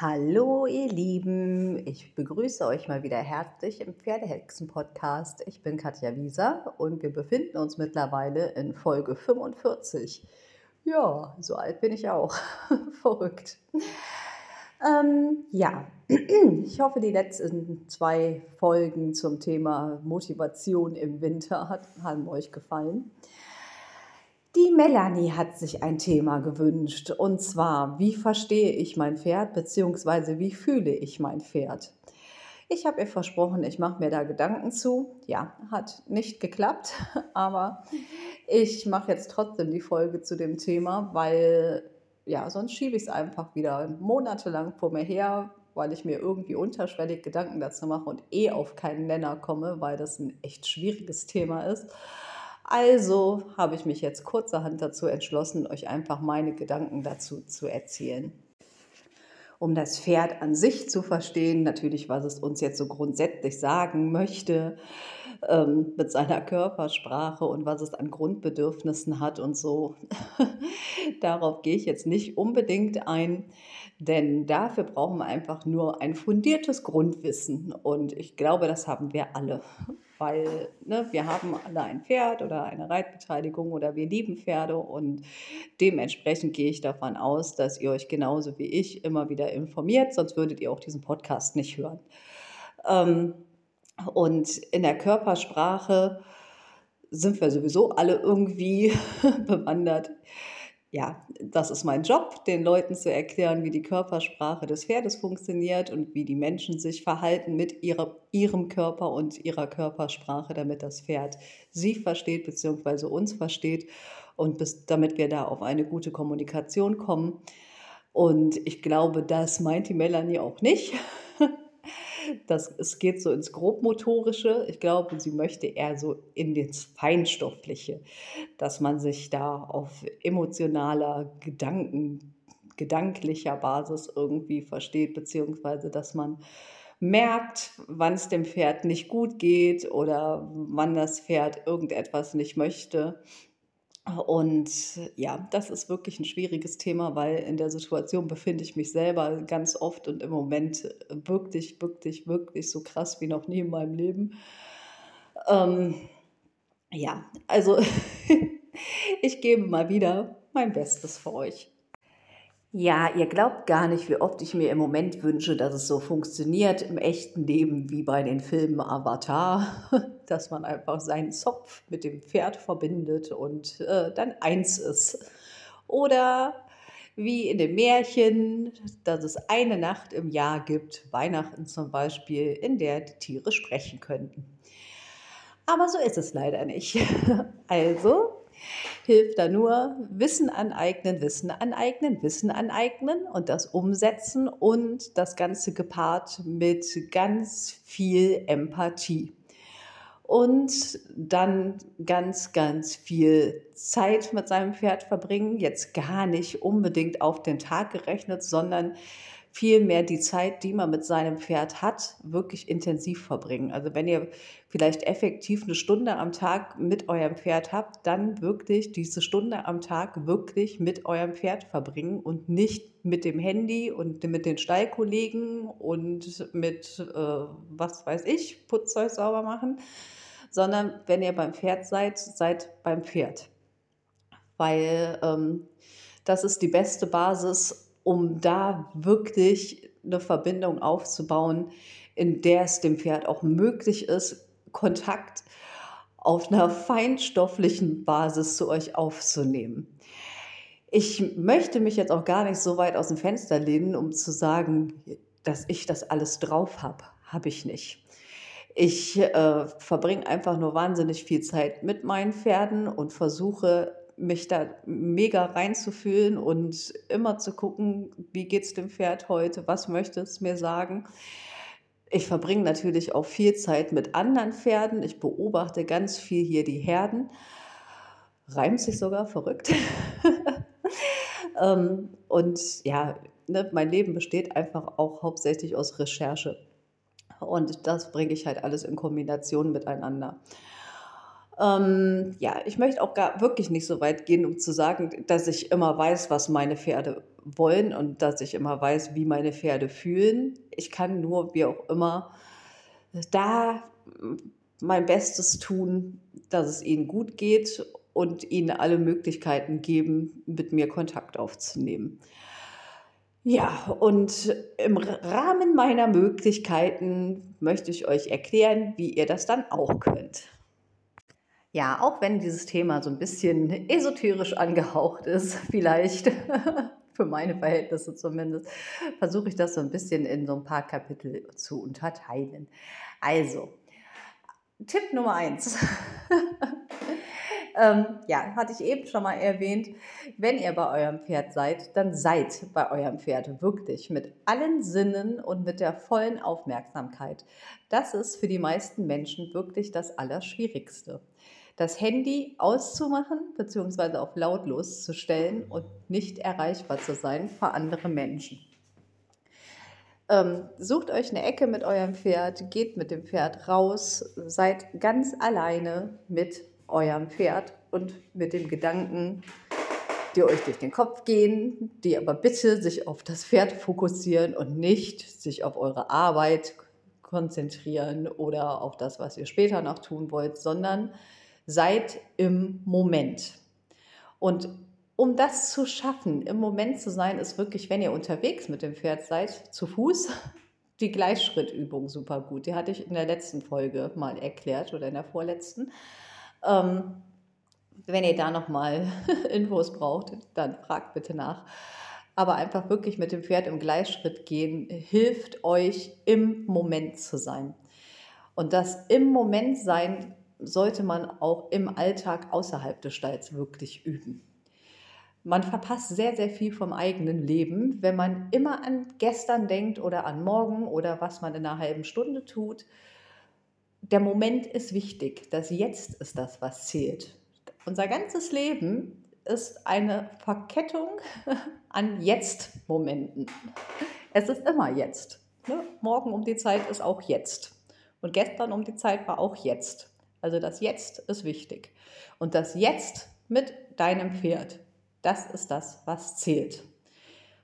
Hallo ihr Lieben, ich begrüße euch mal wieder herzlich im Pferdehexen-Podcast. Ich bin Katja Wieser und wir befinden uns mittlerweile in Folge 45. Ja, so alt bin ich auch. Verrückt. Ähm, ja, ich hoffe, die letzten zwei Folgen zum Thema Motivation im Winter haben euch gefallen. Die Melanie hat sich ein Thema gewünscht und zwar, wie verstehe ich mein Pferd bzw. wie fühle ich mein Pferd? Ich habe ihr versprochen, ich mache mir da Gedanken zu. Ja, hat nicht geklappt, aber ich mache jetzt trotzdem die Folge zu dem Thema, weil ja, sonst schiebe ich es einfach wieder monatelang vor mir her, weil ich mir irgendwie unterschwellig Gedanken dazu mache und eh auf keinen Nenner komme, weil das ein echt schwieriges Thema ist. Also habe ich mich jetzt kurzerhand dazu entschlossen, euch einfach meine Gedanken dazu zu erzählen. Um das Pferd an sich zu verstehen, natürlich, was es uns jetzt so grundsätzlich sagen möchte ähm, mit seiner Körpersprache und was es an Grundbedürfnissen hat und so. Darauf gehe ich jetzt nicht unbedingt ein, denn dafür brauchen wir einfach nur ein fundiertes Grundwissen und ich glaube, das haben wir alle weil ne, wir haben alle ein Pferd oder eine Reitbeteiligung oder wir lieben Pferde und dementsprechend gehe ich davon aus, dass ihr euch genauso wie ich immer wieder informiert, sonst würdet ihr auch diesen Podcast nicht hören. Ähm, und in der Körpersprache sind wir sowieso alle irgendwie bewandert ja, das ist mein Job, den Leuten zu erklären, wie die Körpersprache des Pferdes funktioniert und wie die Menschen sich verhalten mit ihrer, ihrem Körper und ihrer Körpersprache, damit das Pferd sie versteht bzw. uns versteht und bis, damit wir da auf eine gute Kommunikation kommen. Und ich glaube, das meint die Melanie auch nicht. Das, es geht so ins Grobmotorische. Ich glaube, sie möchte eher so in das Feinstoffliche, dass man sich da auf emotionaler Gedanken, gedanklicher Basis irgendwie versteht, beziehungsweise dass man merkt, wann es dem Pferd nicht gut geht oder wann das Pferd irgendetwas nicht möchte und ja, das ist wirklich ein schwieriges Thema, weil in der Situation befinde ich mich selber ganz oft und im Moment wirklich, wirklich, wirklich so krass wie noch nie in meinem Leben. Ähm, ja, also ich gebe mal wieder mein Bestes für euch. Ja, ihr glaubt gar nicht, wie oft ich mir im Moment wünsche, dass es so funktioniert im echten Leben wie bei den Filmen Avatar, dass man einfach seinen Zopf mit dem Pferd verbindet und äh, dann eins ist. Oder wie in dem Märchen, dass es eine Nacht im Jahr gibt, Weihnachten zum Beispiel, in der die Tiere sprechen könnten. Aber so ist es leider nicht. Also hilft da nur Wissen aneignen, Wissen aneignen, Wissen aneignen und das umsetzen und das Ganze gepaart mit ganz viel Empathie. Und dann ganz, ganz viel Zeit mit seinem Pferd verbringen. Jetzt gar nicht unbedingt auf den Tag gerechnet, sondern vielmehr die Zeit, die man mit seinem Pferd hat, wirklich intensiv verbringen. Also wenn ihr vielleicht effektiv eine Stunde am Tag mit eurem Pferd habt, dann wirklich diese Stunde am Tag wirklich mit eurem Pferd verbringen und nicht mit dem Handy und mit den Stallkollegen und mit, äh, was weiß ich, Putzzeug sauber machen, sondern wenn ihr beim Pferd seid, seid beim Pferd. Weil ähm, das ist die beste Basis, um da wirklich eine Verbindung aufzubauen, in der es dem Pferd auch möglich ist, Kontakt auf einer feinstofflichen Basis zu euch aufzunehmen. Ich möchte mich jetzt auch gar nicht so weit aus dem Fenster lehnen, um zu sagen, dass ich das alles drauf habe. Habe ich nicht. Ich äh, verbringe einfach nur wahnsinnig viel Zeit mit meinen Pferden und versuche mich da mega reinzufühlen und immer zu gucken, wie geht es dem Pferd heute, was möchte es mir sagen. Ich verbringe natürlich auch viel Zeit mit anderen Pferden. Ich beobachte ganz viel hier die Herden. Reimt sich sogar verrückt. Ähm, und ja, ne, mein Leben besteht einfach auch hauptsächlich aus Recherche. Und das bringe ich halt alles in Kombination miteinander. Ähm, ja, ich möchte auch gar wirklich nicht so weit gehen, um zu sagen, dass ich immer weiß, was meine Pferde wollen und dass ich immer weiß, wie meine Pferde fühlen. Ich kann nur, wie auch immer, da mein Bestes tun, dass es ihnen gut geht und ihnen alle Möglichkeiten geben, mit mir Kontakt aufzunehmen. Ja, und im Rahmen meiner Möglichkeiten möchte ich euch erklären, wie ihr das dann auch könnt. Ja, auch wenn dieses Thema so ein bisschen esoterisch angehaucht ist, vielleicht für meine Verhältnisse zumindest, versuche ich das so ein bisschen in so ein paar Kapitel zu unterteilen. Also, Tipp Nummer eins. ähm, ja, hatte ich eben schon mal erwähnt. Wenn ihr bei eurem Pferd seid, dann seid bei eurem Pferd wirklich mit allen Sinnen und mit der vollen Aufmerksamkeit. Das ist für die meisten Menschen wirklich das Allerschwierigste. Das Handy auszumachen bzw. auf lautlos zu stellen und nicht erreichbar zu sein für andere Menschen. Ähm, sucht euch eine Ecke mit eurem Pferd, geht mit dem Pferd raus, seid ganz alleine mit eurem Pferd und mit dem Gedanken, die euch durch den Kopf gehen, die aber bitte sich auf das Pferd fokussieren und nicht sich auf eure Arbeit konzentrieren oder auf das, was ihr später noch tun wollt, sondern seid im Moment. Und um das zu schaffen, im Moment zu sein, ist wirklich, wenn ihr unterwegs mit dem Pferd seid, zu Fuß, die Gleichschrittübung super gut. Die hatte ich in der letzten Folge mal erklärt oder in der vorletzten. Ähm, wenn ihr da nochmal Infos braucht, dann fragt bitte nach. Aber einfach wirklich mit dem Pferd im Gleichschritt gehen, hilft euch im Moment zu sein. Und das im Moment sein sollte man auch im Alltag außerhalb des Stalls wirklich üben. Man verpasst sehr, sehr viel vom eigenen Leben, wenn man immer an gestern denkt oder an morgen oder was man in einer halben Stunde tut. Der Moment ist wichtig. Das Jetzt ist das, was zählt. Unser ganzes Leben ist eine Verkettung an Jetzt-Momenten. Es ist immer jetzt. Ne? Morgen um die Zeit ist auch jetzt. Und gestern um die Zeit war auch jetzt. Also das Jetzt ist wichtig. Und das Jetzt mit deinem Pferd das ist das, was zählt.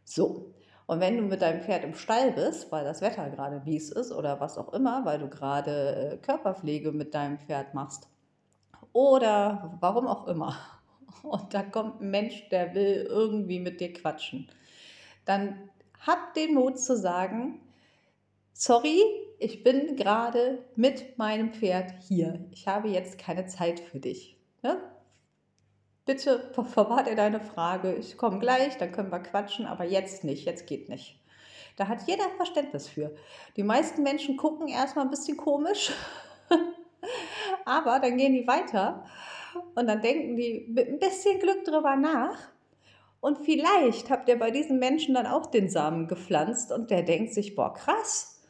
So, und wenn du mit deinem Pferd im Stall bist, weil das Wetter gerade mies ist oder was auch immer, weil du gerade äh, Körperpflege mit deinem Pferd machst oder warum auch immer, und da kommt ein Mensch, der will irgendwie mit dir quatschen, dann hab den Mut zu sagen, sorry, ich bin gerade mit meinem Pferd hier. Ich habe jetzt keine Zeit für dich. Ne? Bitte verwahrt ihr deine Frage, ich komme gleich, dann können wir quatschen, aber jetzt nicht, jetzt geht nicht. Da hat jeder Verständnis für. Die meisten Menschen gucken erstmal ein bisschen komisch, aber dann gehen die weiter und dann denken die mit ein bisschen Glück drüber nach. Und vielleicht habt ihr bei diesen Menschen dann auch den Samen gepflanzt und der denkt sich, boah, krass,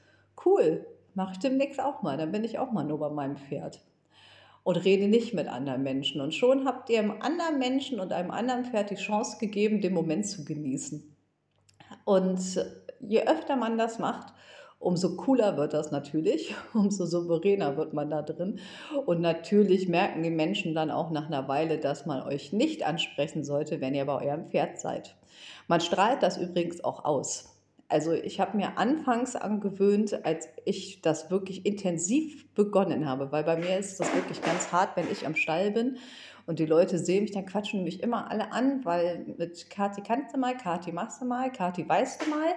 cool, mache ich demnächst auch mal, dann bin ich auch mal nur bei meinem Pferd und rede nicht mit anderen Menschen. Und schon habt ihr einem anderen Menschen und einem anderen Pferd die Chance gegeben, den Moment zu genießen. Und je öfter man das macht, umso cooler wird das natürlich, umso souveräner wird man da drin. Und natürlich merken die Menschen dann auch nach einer Weile, dass man euch nicht ansprechen sollte, wenn ihr bei eurem Pferd seid. Man strahlt das übrigens auch aus. Also ich habe mir anfangs angewöhnt, als ich das wirklich intensiv begonnen habe, weil bei mir ist das wirklich ganz hart, wenn ich am Stall bin und die Leute sehen mich, dann quatschen mich immer alle an, weil mit Kati kannst du mal, Kati machst du mal, Kati weißt du mal.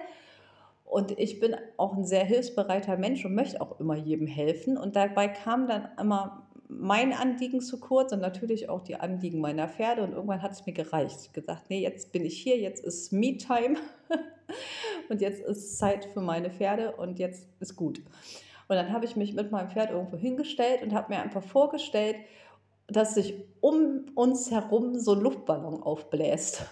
Und ich bin auch ein sehr hilfsbereiter Mensch und möchte auch immer jedem helfen. Und dabei kam dann immer mein Anliegen zu kurz und natürlich auch die Anliegen meiner Pferde. Und irgendwann hat es mir gereicht. Ich gesagt, nee, jetzt bin ich hier, jetzt ist Me-Time. und jetzt ist Zeit für meine Pferde und jetzt ist gut. Und dann habe ich mich mit meinem Pferd irgendwo hingestellt und habe mir einfach vorgestellt, dass sich um uns herum so ein Luftballon aufbläst,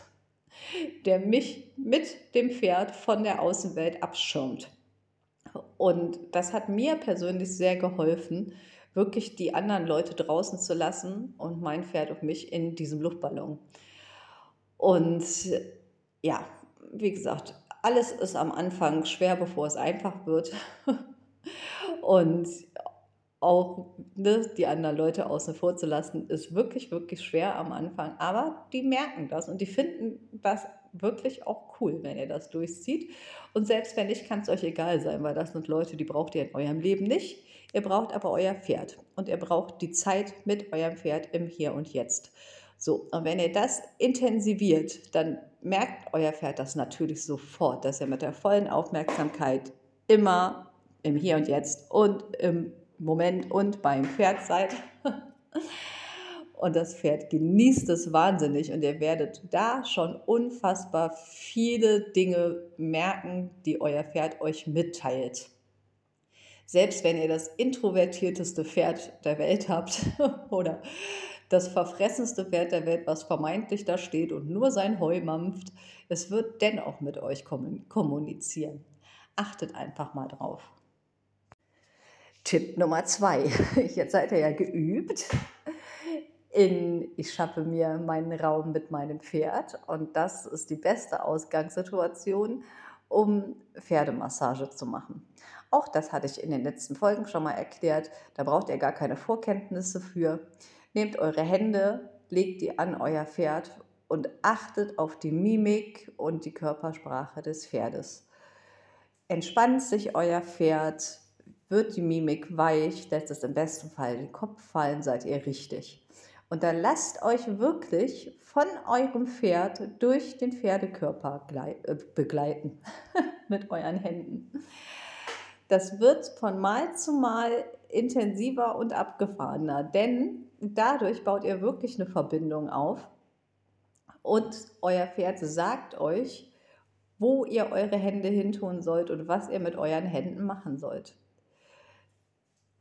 der mich mit dem Pferd von der Außenwelt abschirmt. Und das hat mir persönlich sehr geholfen, wirklich die anderen Leute draußen zu lassen und mein Pferd und mich in diesem Luftballon. Und ja, wie gesagt, alles ist am Anfang schwer, bevor es einfach wird. Und auch ne, die anderen Leute außen vor zu lassen, ist wirklich, wirklich schwer am Anfang. Aber die merken das und die finden das wirklich auch cool, wenn ihr das durchzieht. Und selbst wenn nicht, kann es euch egal sein, weil das sind Leute, die braucht ihr in eurem Leben nicht. Ihr braucht aber euer Pferd und ihr braucht die Zeit mit eurem Pferd im Hier und Jetzt. So, und wenn ihr das intensiviert, dann merkt euer Pferd das natürlich sofort, dass ihr mit der vollen Aufmerksamkeit immer im Hier und Jetzt und im Moment und beim Pferd seid. Und das Pferd genießt es wahnsinnig und ihr werdet da schon unfassbar viele Dinge merken, die euer Pferd euch mitteilt. Selbst wenn ihr das introvertierteste Pferd der Welt habt oder das verfressenste Pferd der Welt, was vermeintlich da steht und nur sein Heu mampft, es wird dennoch mit euch kommunizieren. Achtet einfach mal drauf. Tipp Nummer zwei. Jetzt seid ihr ja geübt in ich schaffe mir meinen Raum mit meinem Pferd und das ist die beste Ausgangssituation, um Pferdemassage zu machen. Auch das hatte ich in den letzten Folgen schon mal erklärt. Da braucht ihr gar keine Vorkenntnisse für. Nehmt eure Hände, legt die an euer Pferd und achtet auf die Mimik und die Körpersprache des Pferdes. Entspannt sich euer Pferd, wird die Mimik weich, lässt es im besten Fall den Kopf fallen, seid ihr richtig. Und dann lasst euch wirklich von eurem Pferd durch den Pferdekörper äh, begleiten mit euren Händen. Das wird von Mal zu Mal intensiver und abgefahrener, denn dadurch baut ihr wirklich eine Verbindung auf und euer Pferd sagt euch, wo ihr eure Hände hintun sollt und was ihr mit euren Händen machen sollt.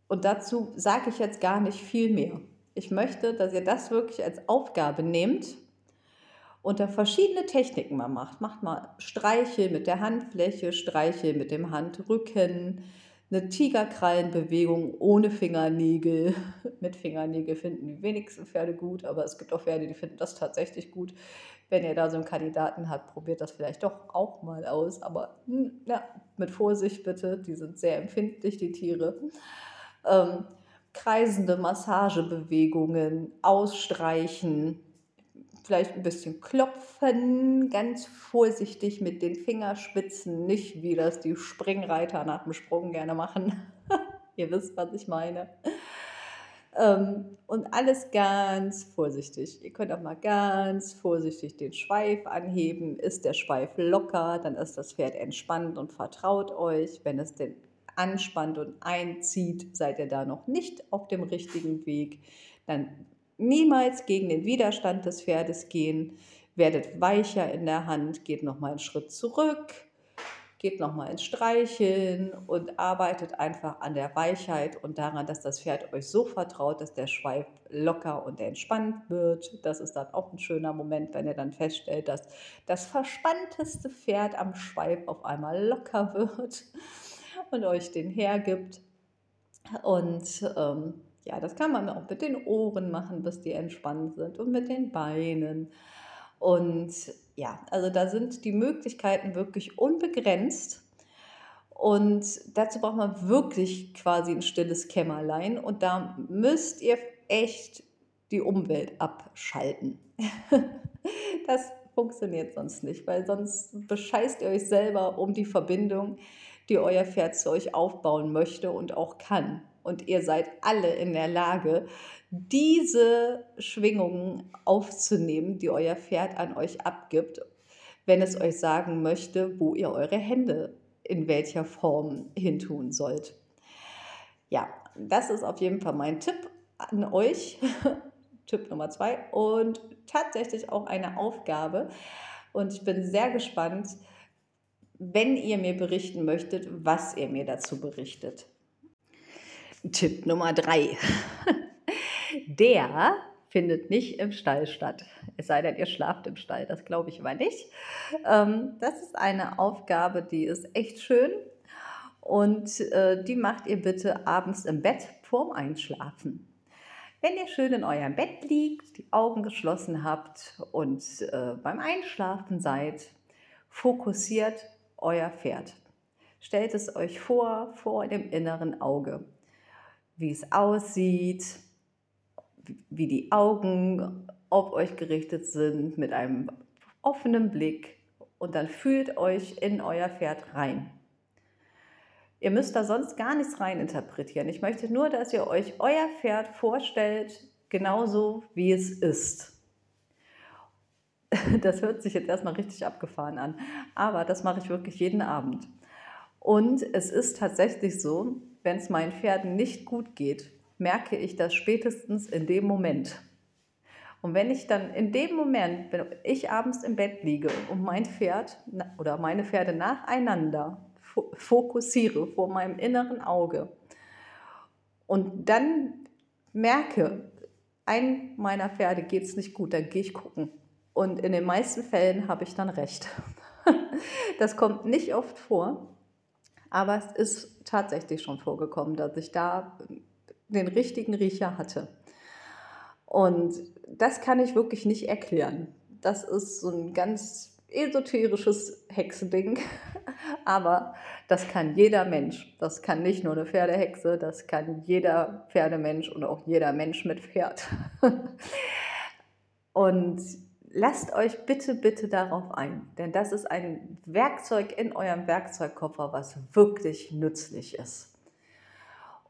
Und dazu sage ich jetzt gar nicht viel mehr. Ich möchte, dass ihr das wirklich als Aufgabe nehmt und da verschiedene Techniken mal macht. Macht mal Streichel mit der Handfläche, Streichel mit dem Handrücken, eine Tigerkrallenbewegung ohne Fingernägel. mit Fingernägel finden die wenigsten Pferde gut, aber es gibt auch Pferde, die finden das tatsächlich gut. Wenn ihr da so einen Kandidaten habt, probiert das vielleicht doch auch mal aus. Aber hm, ja, mit Vorsicht bitte, die sind sehr empfindlich, die Tiere. Ähm, kreisende Massagebewegungen, ausstreichen, vielleicht ein bisschen klopfen, ganz vorsichtig mit den Fingerspitzen, nicht wie das die Springreiter nach dem Sprung gerne machen. Ihr wisst, was ich meine. Ähm, und alles ganz vorsichtig. Ihr könnt auch mal ganz vorsichtig den Schweif anheben. Ist der Schweif locker, dann ist das Pferd entspannt und vertraut euch. Wenn es den anspannt und einzieht, seid ihr da noch nicht auf dem richtigen Weg. Dann niemals gegen den Widerstand des Pferdes gehen, werdet weicher in der Hand, geht nochmal einen Schritt zurück, geht nochmal ins Streicheln und arbeitet einfach an der Weichheit und daran, dass das Pferd euch so vertraut, dass der Schweif locker und entspannt wird. Das ist dann auch ein schöner Moment, wenn ihr dann feststellt, dass das verspannteste Pferd am Schweif auf einmal locker wird und euch den hergibt. Und ähm, ja, das kann man auch mit den Ohren machen, bis die entspannt sind und mit den Beinen. Und ja, also da sind die Möglichkeiten wirklich unbegrenzt. Und dazu braucht man wirklich quasi ein stilles Kämmerlein. Und da müsst ihr echt die Umwelt abschalten. das funktioniert sonst nicht, weil sonst bescheißt ihr euch selber um die Verbindung, die euer Pferd zu euch aufbauen möchte und auch kann. Und ihr seid alle in der Lage, diese Schwingungen aufzunehmen, die euer Pferd an euch abgibt, wenn es euch sagen möchte, wo ihr eure Hände in welcher Form hintun sollt. Ja, das ist auf jeden Fall mein Tipp an euch. Tipp Nummer zwei und tatsächlich auch eine Aufgabe. Und ich bin sehr gespannt, wenn ihr mir berichten möchtet, was ihr mir dazu berichtet. Tipp Nummer drei. Der findet nicht im Stall statt. Es sei denn, ihr schlaft im Stall, das glaube ich aber nicht. Ähm, das ist eine Aufgabe, die ist echt schön und äh, die macht ihr bitte abends im Bett vorm Einschlafen. Wenn ihr schön in eurem Bett liegt, die Augen geschlossen habt und äh, beim Einschlafen seid, fokussiert euer Pferd. Stellt es euch vor, vor dem inneren Auge. Wie es aussieht, wie die Augen auf euch gerichtet sind, mit einem offenen Blick und dann fühlt euch in euer Pferd rein. Ihr müsst da sonst gar nichts rein interpretieren. Ich möchte nur, dass ihr euch euer Pferd vorstellt, genauso wie es ist. Das hört sich jetzt erstmal richtig abgefahren an, aber das mache ich wirklich jeden Abend. Und es ist tatsächlich so, wenn es meinen Pferden nicht gut geht, merke ich das spätestens in dem Moment. Und wenn ich dann in dem Moment, wenn ich abends im Bett liege und mein Pferd oder meine Pferde nacheinander fokussiere vor meinem inneren Auge und dann merke, ein meiner Pferde geht es nicht gut, dann gehe ich gucken. Und in den meisten Fällen habe ich dann recht. Das kommt nicht oft vor, aber es ist tatsächlich schon vorgekommen, dass ich da den richtigen Riecher hatte. Und das kann ich wirklich nicht erklären. Das ist so ein ganz esoterisches Hexending, aber das kann jeder Mensch. Das kann nicht nur eine Pferdehexe, das kann jeder Pferdemensch und auch jeder Mensch mit Pferd. Und lasst euch bitte, bitte darauf ein, denn das ist ein Werkzeug in eurem Werkzeugkoffer, was wirklich nützlich ist.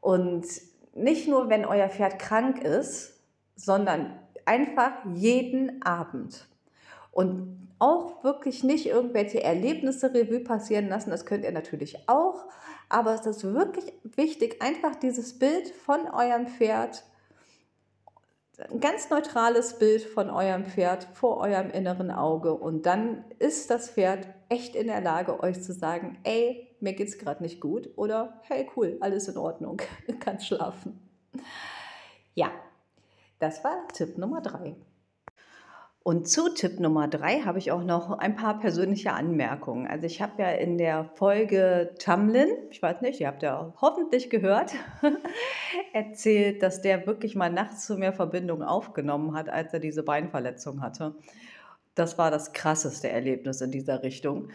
Und nicht nur, wenn euer Pferd krank ist, sondern einfach jeden Abend. Und auch wirklich nicht irgendwelche Erlebnisse Revue passieren lassen, das könnt ihr natürlich auch, aber es ist wirklich wichtig, einfach dieses Bild von eurem Pferd, ein ganz neutrales Bild von eurem Pferd vor eurem inneren Auge und dann ist das Pferd echt in der Lage, euch zu sagen, ey, mir geht's gerade nicht gut oder hey, cool, alles in Ordnung, kannst schlafen. Ja, das war Tipp Nummer drei. Und zu Tipp Nummer drei habe ich auch noch ein paar persönliche Anmerkungen. Also ich habe ja in der Folge Tamlin, ich weiß nicht, ihr habt ja hoffentlich gehört, erzählt, dass der wirklich mal nachts zu mir Verbindung aufgenommen hat, als er diese Beinverletzung hatte. Das war das krasseste Erlebnis in dieser Richtung.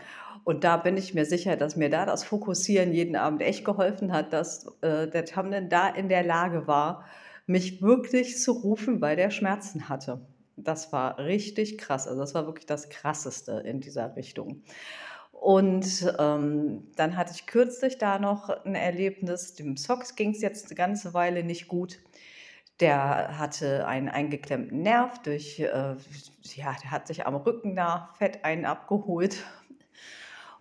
Und da bin ich mir sicher, dass mir da das Fokussieren jeden Abend echt geholfen hat, dass äh, der Tamlin da in der Lage war, mich wirklich zu rufen, weil der Schmerzen hatte das war richtig krass. Also das war wirklich das Krasseste in dieser Richtung. Und ähm, dann hatte ich kürzlich da noch ein Erlebnis. Dem Socks ging es jetzt eine ganze Weile nicht gut. Der hatte einen eingeklemmten Nerv durch, äh, ja, der hat sich am Rücken da Fett einen abgeholt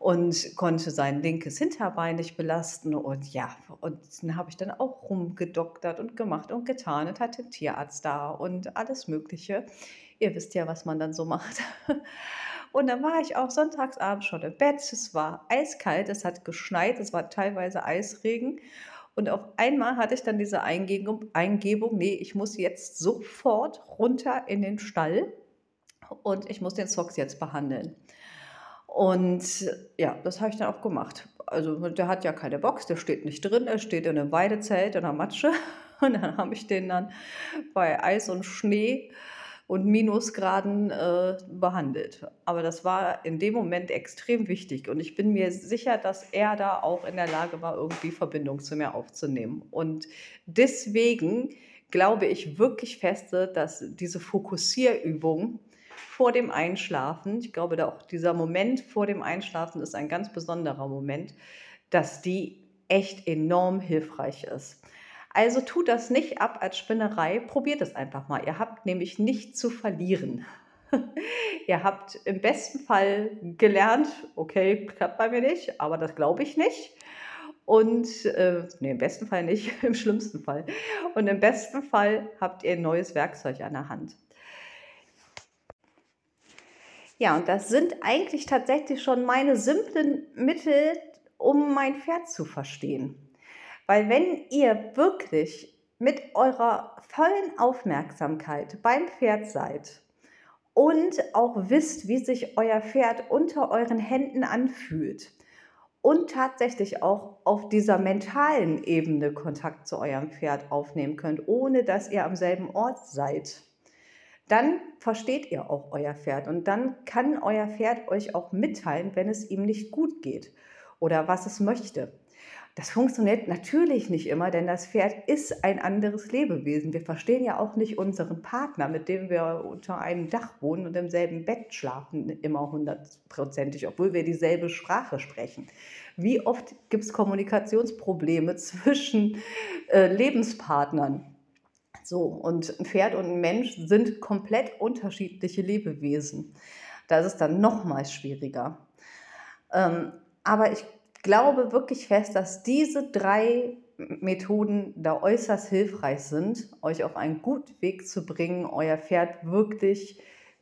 und konnte sein linkes Hinterbein nicht belasten. Und ja, und dann habe ich dann auch rumgedoktert und gemacht und getan und hatte einen Tierarzt da und alles Mögliche. Ihr wisst ja, was man dann so macht. Und dann war ich auch sonntagsabends schon im Bett. Es war eiskalt, es hat geschneit, es war teilweise Eisregen. Und auf einmal hatte ich dann diese Eingebung, Eingebung, nee, ich muss jetzt sofort runter in den Stall und ich muss den Socks jetzt behandeln. Und ja, das habe ich dann auch gemacht. Also der hat ja keine Box, der steht nicht drin, er steht in einem Weidezelt in der Matsche. Und dann habe ich den dann bei Eis und Schnee und Minusgraden äh, behandelt. Aber das war in dem Moment extrem wichtig und ich bin mir sicher, dass er da auch in der Lage war, irgendwie Verbindung zu mir aufzunehmen. Und deswegen glaube ich wirklich feste, dass diese Fokussierübung vor dem Einschlafen, ich glaube, da auch dieser Moment vor dem Einschlafen ist ein ganz besonderer Moment, dass die echt enorm hilfreich ist. Also tut das nicht ab als Spinnerei, probiert es einfach mal. Ihr habt nämlich nichts zu verlieren. Ihr habt im besten Fall gelernt, okay, klappt bei mir nicht, aber das glaube ich nicht. Und, äh, nee, im besten Fall nicht, im schlimmsten Fall. Und im besten Fall habt ihr ein neues Werkzeug an der Hand. Ja, und das sind eigentlich tatsächlich schon meine simplen Mittel, um mein Pferd zu verstehen. Weil wenn ihr wirklich mit eurer vollen Aufmerksamkeit beim Pferd seid und auch wisst, wie sich euer Pferd unter euren Händen anfühlt und tatsächlich auch auf dieser mentalen Ebene Kontakt zu eurem Pferd aufnehmen könnt, ohne dass ihr am selben Ort seid, dann versteht ihr auch euer Pferd und dann kann euer Pferd euch auch mitteilen, wenn es ihm nicht gut geht. oder was es möchte. Das funktioniert natürlich nicht immer, denn das Pferd ist ein anderes Lebewesen. Wir verstehen ja auch nicht unseren Partner, mit dem wir unter einem Dach wohnen und im selben Bett schlafen, immer hundertprozentig, obwohl wir dieselbe Sprache sprechen. Wie oft gibt es Kommunikationsprobleme zwischen äh, Lebenspartnern? So, und ein Pferd und ein Mensch sind komplett unterschiedliche Lebewesen. Da ist es dann nochmals schwieriger. Ähm, aber ich glaube wirklich fest, dass diese drei Methoden da äußerst hilfreich sind, euch auf einen guten Weg zu bringen, euer Pferd wirklich,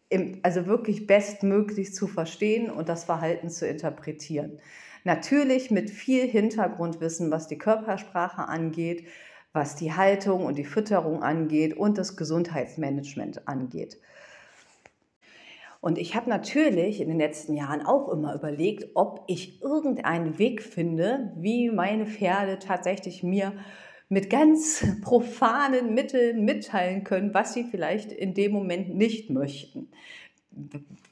im, also wirklich bestmöglich zu verstehen und das Verhalten zu interpretieren. Natürlich mit viel Hintergrundwissen, was die Körpersprache angeht, was die Haltung und die Fütterung angeht und das Gesundheitsmanagement angeht. Und ich habe natürlich in den letzten Jahren auch immer überlegt, ob ich irgendeinen Weg finde, wie meine Pferde tatsächlich mir mit ganz profanen Mitteln mitteilen können, was sie vielleicht in dem Moment nicht möchten.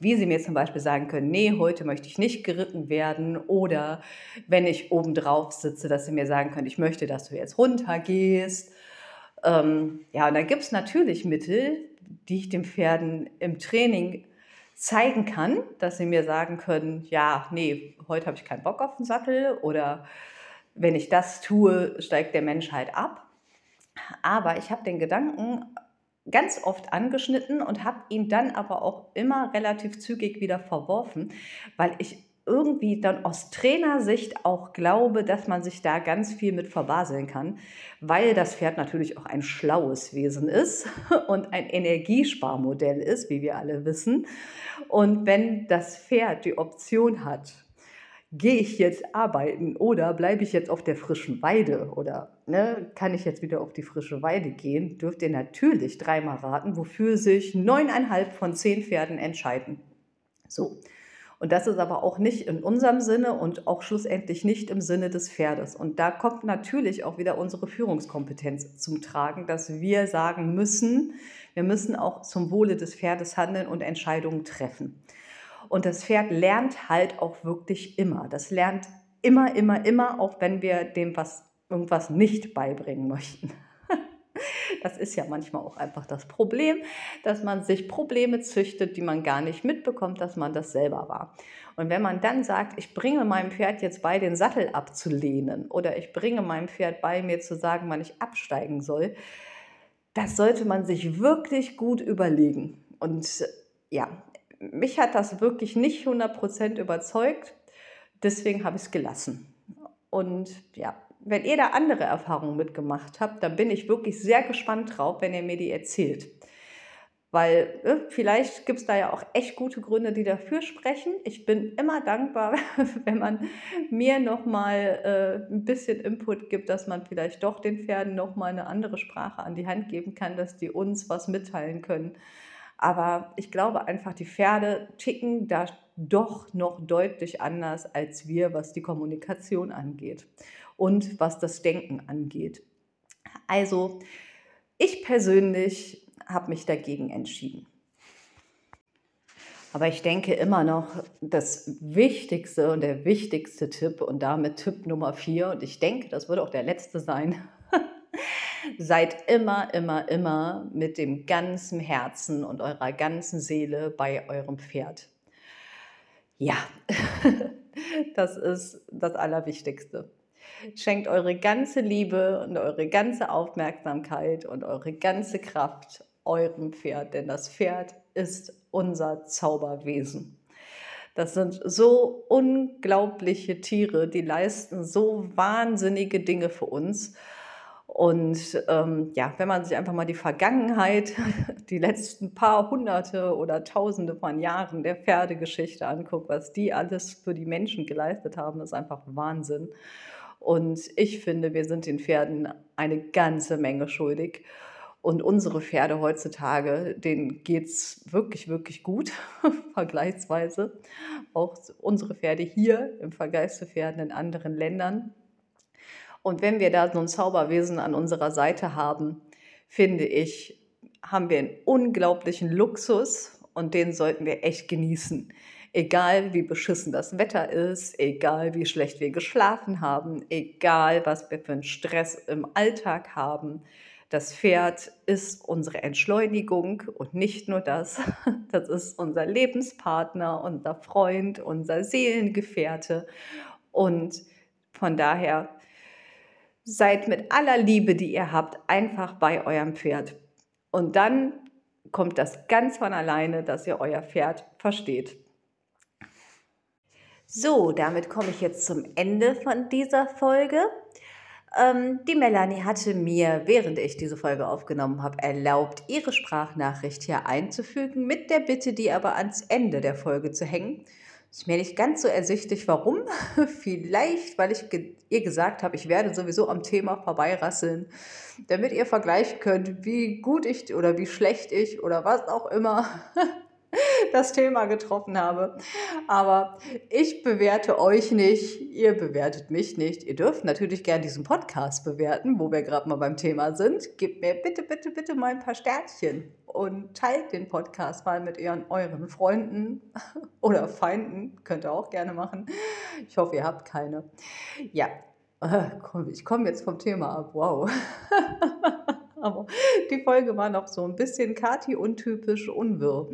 Wie sie mir zum Beispiel sagen können, nee, heute möchte ich nicht geritten werden. Oder wenn ich oben drauf sitze, dass sie mir sagen können, ich möchte, dass du jetzt runtergehst. Ähm, ja, und da gibt es natürlich Mittel, die ich den Pferden im Training zeigen kann, dass sie mir sagen können, ja, nee, heute habe ich keinen Bock auf den Sattel oder wenn ich das tue, steigt der Mensch halt ab. Aber ich habe den Gedanken ganz oft angeschnitten und habe ihn dann aber auch immer relativ zügig wieder verworfen, weil ich irgendwie dann aus Trainersicht auch glaube, dass man sich da ganz viel mit verbaseln kann, weil das Pferd natürlich auch ein schlaues Wesen ist und ein Energiesparmodell ist, wie wir alle wissen. Und wenn das Pferd die Option hat, gehe ich jetzt arbeiten oder bleibe ich jetzt auf der frischen Weide oder ne, kann ich jetzt wieder auf die frische Weide gehen, dürft ihr natürlich dreimal raten, wofür sich neuneinhalb von zehn Pferden entscheiden. So, und das ist aber auch nicht in unserem Sinne und auch schlussendlich nicht im Sinne des Pferdes. Und da kommt natürlich auch wieder unsere Führungskompetenz zum Tragen, dass wir sagen müssen, wir müssen auch zum Wohle des Pferdes handeln und Entscheidungen treffen. Und das Pferd lernt halt auch wirklich immer. Das lernt immer, immer, immer, auch wenn wir dem was, irgendwas nicht beibringen möchten. Das ist ja manchmal auch einfach das Problem, dass man sich Probleme züchtet, die man gar nicht mitbekommt, dass man das selber war. Und wenn man dann sagt, ich bringe meinem Pferd jetzt bei, den Sattel abzulehnen oder ich bringe meinem Pferd bei, mir zu sagen, wann ich absteigen soll, das sollte man sich wirklich gut überlegen. Und ja, mich hat das wirklich nicht 100% überzeugt. Deswegen habe ich es gelassen. Und ja, wenn ihr da andere Erfahrungen mitgemacht habt, dann bin ich wirklich sehr gespannt drauf, wenn ihr mir die erzählt. Weil äh, vielleicht gibt es da ja auch echt gute Gründe, die dafür sprechen. Ich bin immer dankbar, wenn man mir nochmal äh, ein bisschen Input gibt, dass man vielleicht doch den Pferden nochmal eine andere Sprache an die Hand geben kann, dass die uns was mitteilen können. Aber ich glaube einfach, die Pferde ticken da doch noch deutlich anders als wir, was die Kommunikation angeht und was das Denken angeht. Also ich persönlich habe mich dagegen entschieden. Aber ich denke immer noch, das Wichtigste und der wichtigste Tipp und damit Tipp Nummer vier, und ich denke, das wird auch der letzte sein, seid immer, immer, immer mit dem ganzen Herzen und eurer ganzen Seele bei eurem Pferd. Ja, das ist das Allerwichtigste. Schenkt eure ganze Liebe und eure ganze Aufmerksamkeit und eure ganze Kraft eurem Pferd, denn das Pferd ist unser Zauberwesen. Das sind so unglaubliche Tiere, die leisten so wahnsinnige Dinge für uns. Und ähm, ja, wenn man sich einfach mal die Vergangenheit, die letzten paar hunderte oder tausende von Jahren der Pferdegeschichte anguckt, was die alles für die Menschen geleistet haben, ist einfach Wahnsinn. Und ich finde, wir sind den Pferden eine ganze Menge schuldig. Und unsere Pferde heutzutage, denen geht es wirklich, wirklich gut, vergleichsweise. Auch unsere Pferde hier im Vergleich zu Pferden in anderen Ländern. Und wenn wir da so ein Zauberwesen an unserer Seite haben, finde ich, haben wir einen unglaublichen Luxus und den sollten wir echt genießen. Egal wie beschissen das Wetter ist, egal wie schlecht wir geschlafen haben, egal was wir für einen Stress im Alltag haben, das Pferd ist unsere Entschleunigung und nicht nur das, das ist unser Lebenspartner, unser Freund, unser Seelengefährte und von daher seid mit aller Liebe, die ihr habt, einfach bei eurem Pferd. Und dann kommt das ganz von alleine, dass ihr euer Pferd versteht. So, damit komme ich jetzt zum Ende von dieser Folge. Ähm, die Melanie hatte mir, während ich diese Folge aufgenommen habe, erlaubt, ihre Sprachnachricht hier einzufügen, mit der Bitte, die aber ans Ende der Folge zu hängen. Ist mir nicht ganz so ersichtlich, warum. Vielleicht, weil ich ge ihr gesagt habe, ich werde sowieso am Thema vorbeirasseln, damit ihr vergleichen könnt, wie gut ich oder wie schlecht ich oder was auch immer das Thema getroffen habe. Aber ich bewerte euch nicht, ihr bewertet mich nicht. Ihr dürft natürlich gerne diesen Podcast bewerten, wo wir gerade mal beim Thema sind. Gebt mir bitte, bitte, bitte mal ein paar Sternchen und teilt den Podcast mal mit ihren, euren Freunden oder Feinden. Könnt ihr auch gerne machen. Ich hoffe, ihr habt keine. Ja, ich komme jetzt vom Thema ab. Wow. Aber die Folge war noch so ein bisschen Kati untypisch unwirr.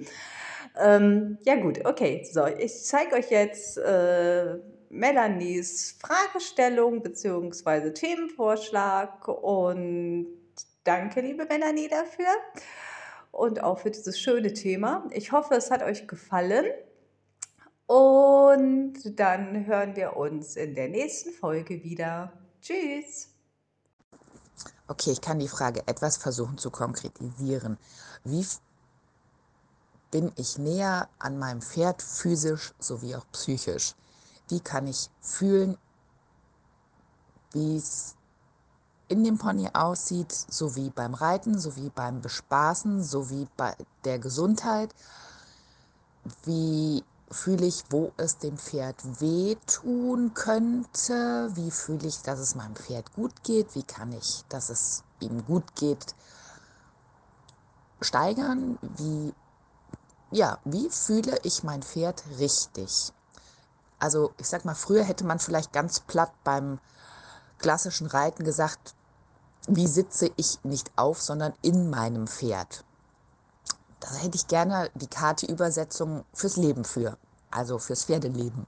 Ähm, ja gut, okay. So, ich zeige euch jetzt äh, Melanies Fragestellung bzw. Themenvorschlag und danke, liebe Melanie, dafür und auch für dieses schöne Thema. Ich hoffe, es hat euch gefallen. Und dann hören wir uns in der nächsten Folge wieder. Tschüss. Okay, ich kann die Frage etwas versuchen zu konkretisieren. Wie bin ich näher an meinem Pferd physisch sowie auch psychisch? Wie kann ich fühlen, wie es in dem Pony aussieht, sowie beim Reiten, sowie beim Bespaßen, sowie bei der Gesundheit? Wie fühle ich, wo es dem Pferd wehtun könnte? Wie fühle ich, dass es meinem Pferd gut geht? Wie kann ich, dass es ihm gut geht, steigern? Wie ja, wie fühle ich mein Pferd richtig? Also ich sag mal, früher hätte man vielleicht ganz platt beim klassischen Reiten gesagt, wie sitze ich nicht auf, sondern in meinem Pferd. Da hätte ich gerne die Karte-Übersetzung fürs Leben für, also fürs Pferdeleben.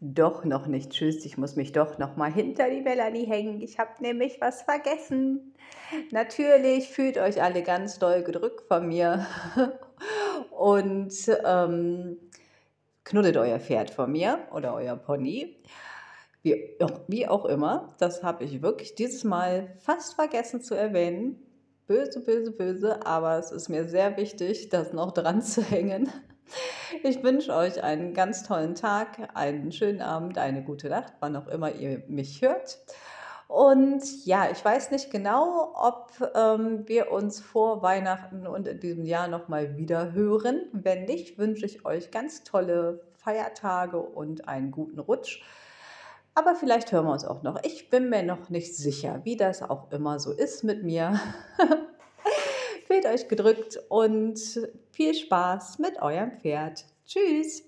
Doch noch nicht. Tschüss, ich muss mich doch noch mal hinter die Melanie hängen. Ich habe nämlich was vergessen. Natürlich fühlt euch alle ganz doll gedrückt von mir und ähm, knuddelt euer Pferd von mir oder euer Pony. Wie, wie auch immer, das habe ich wirklich dieses Mal fast vergessen zu erwähnen. Böse, böse, böse, aber es ist mir sehr wichtig, das noch dran zu hängen. Ich wünsche euch einen ganz tollen Tag, einen schönen Abend, eine gute Nacht, wann auch immer ihr mich hört. Und ja, ich weiß nicht genau, ob ähm, wir uns vor Weihnachten und in diesem Jahr nochmal wieder hören. Wenn nicht, wünsche ich euch ganz tolle Feiertage und einen guten Rutsch. Aber vielleicht hören wir uns auch noch. Ich bin mir noch nicht sicher, wie das auch immer so ist mit mir. Fühlt euch gedrückt und viel Spaß mit eurem Pferd. Tschüss!